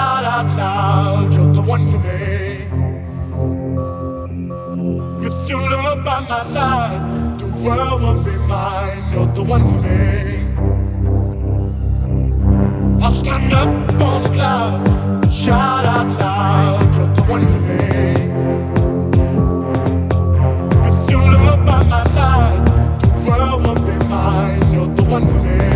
la la la, you're the one for me. With your love by my side, the world will be mine. You're the one for me. I'll stand up on the cloud, shout out loud, you're the one for me. With your love by my side, the world will be mine. You're the one for me.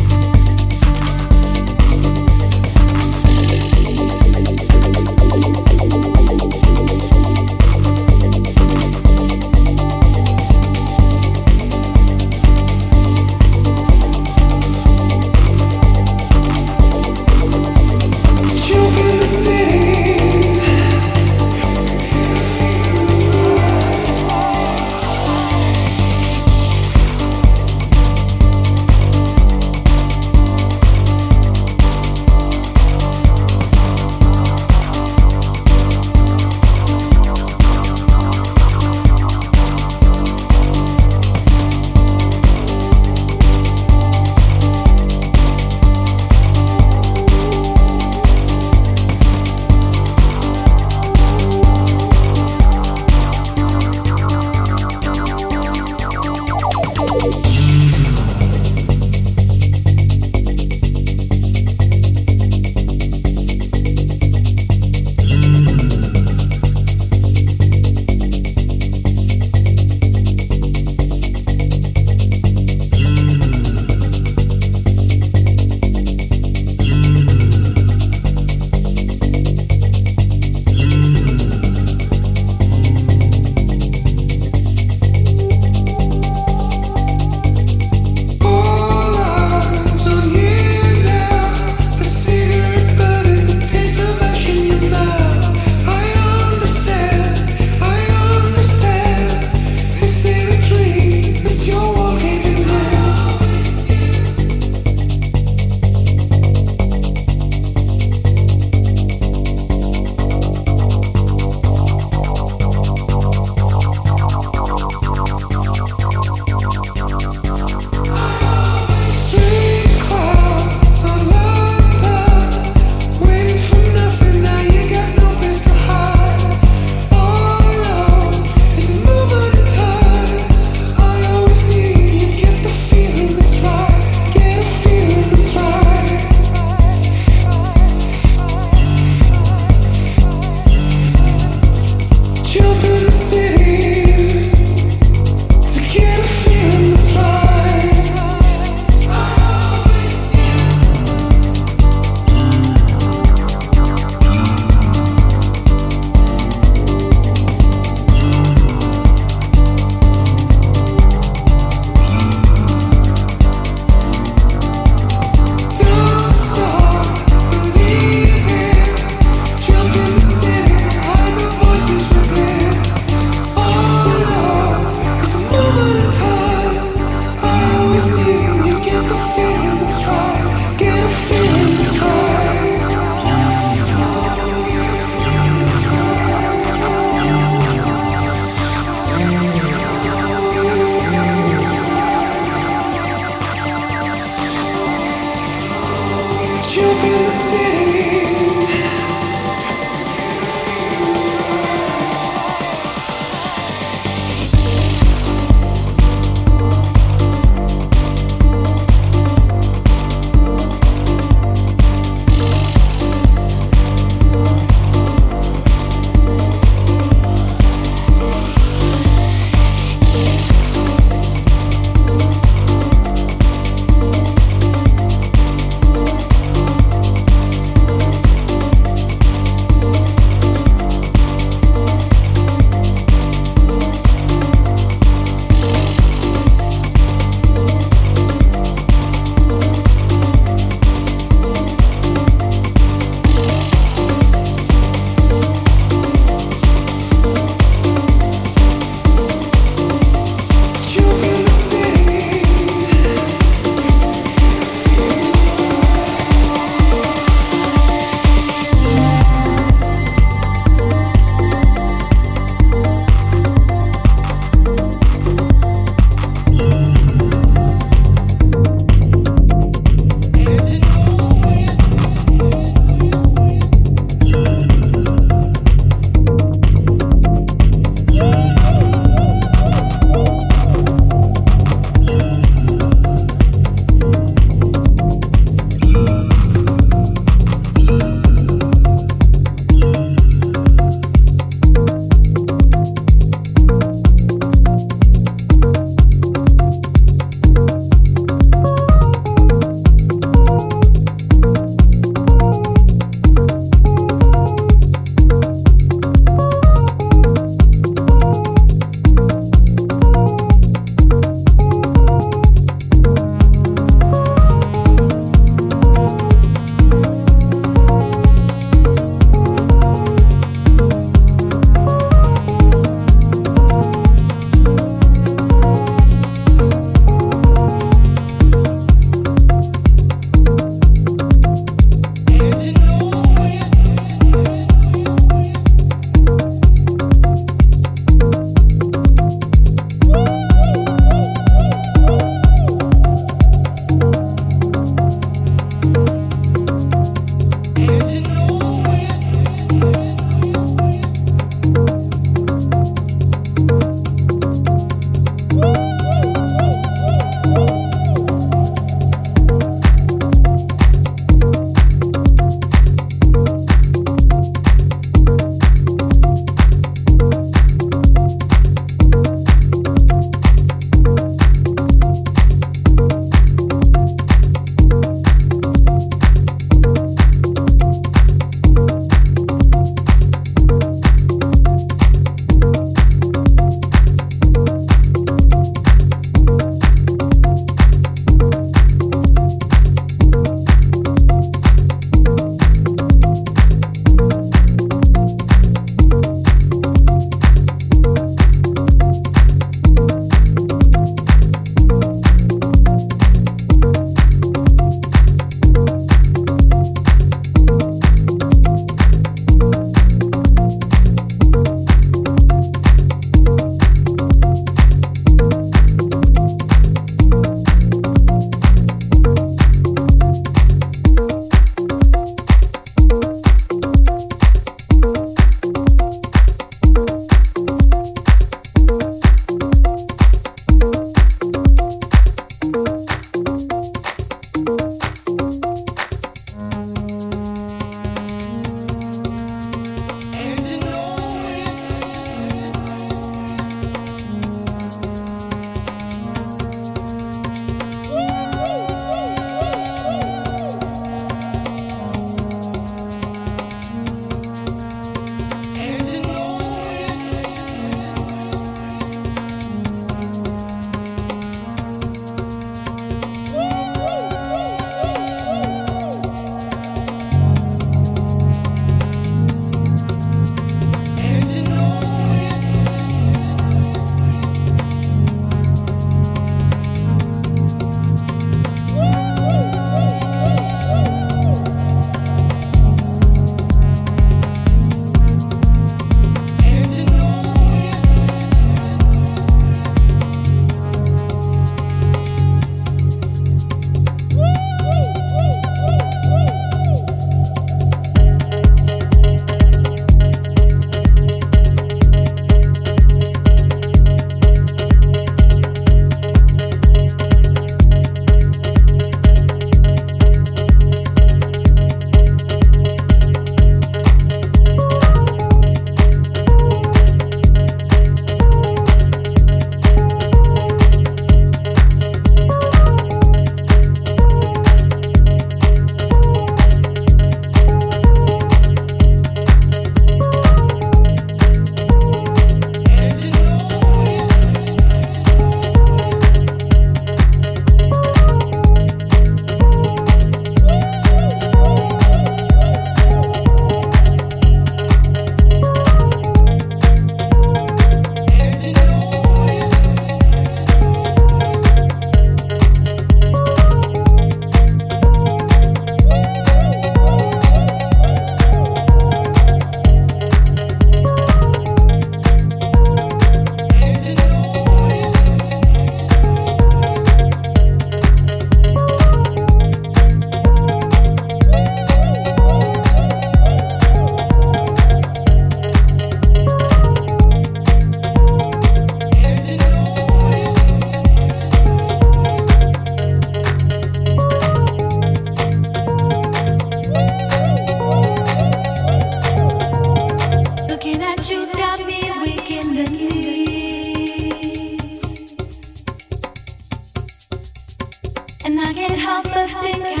help but think.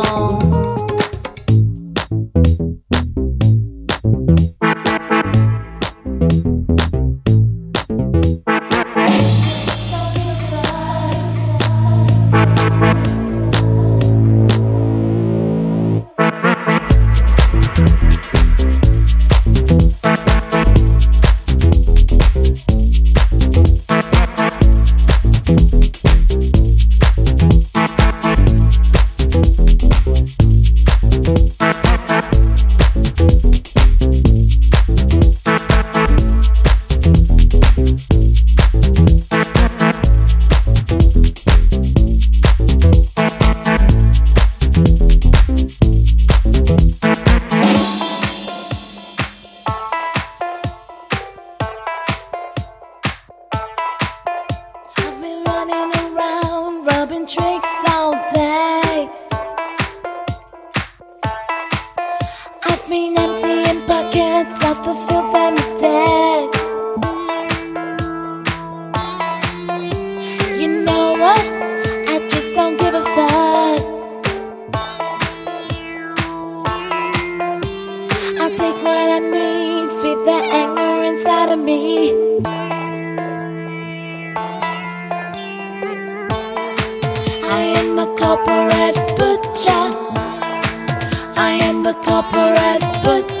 I am the corporate, but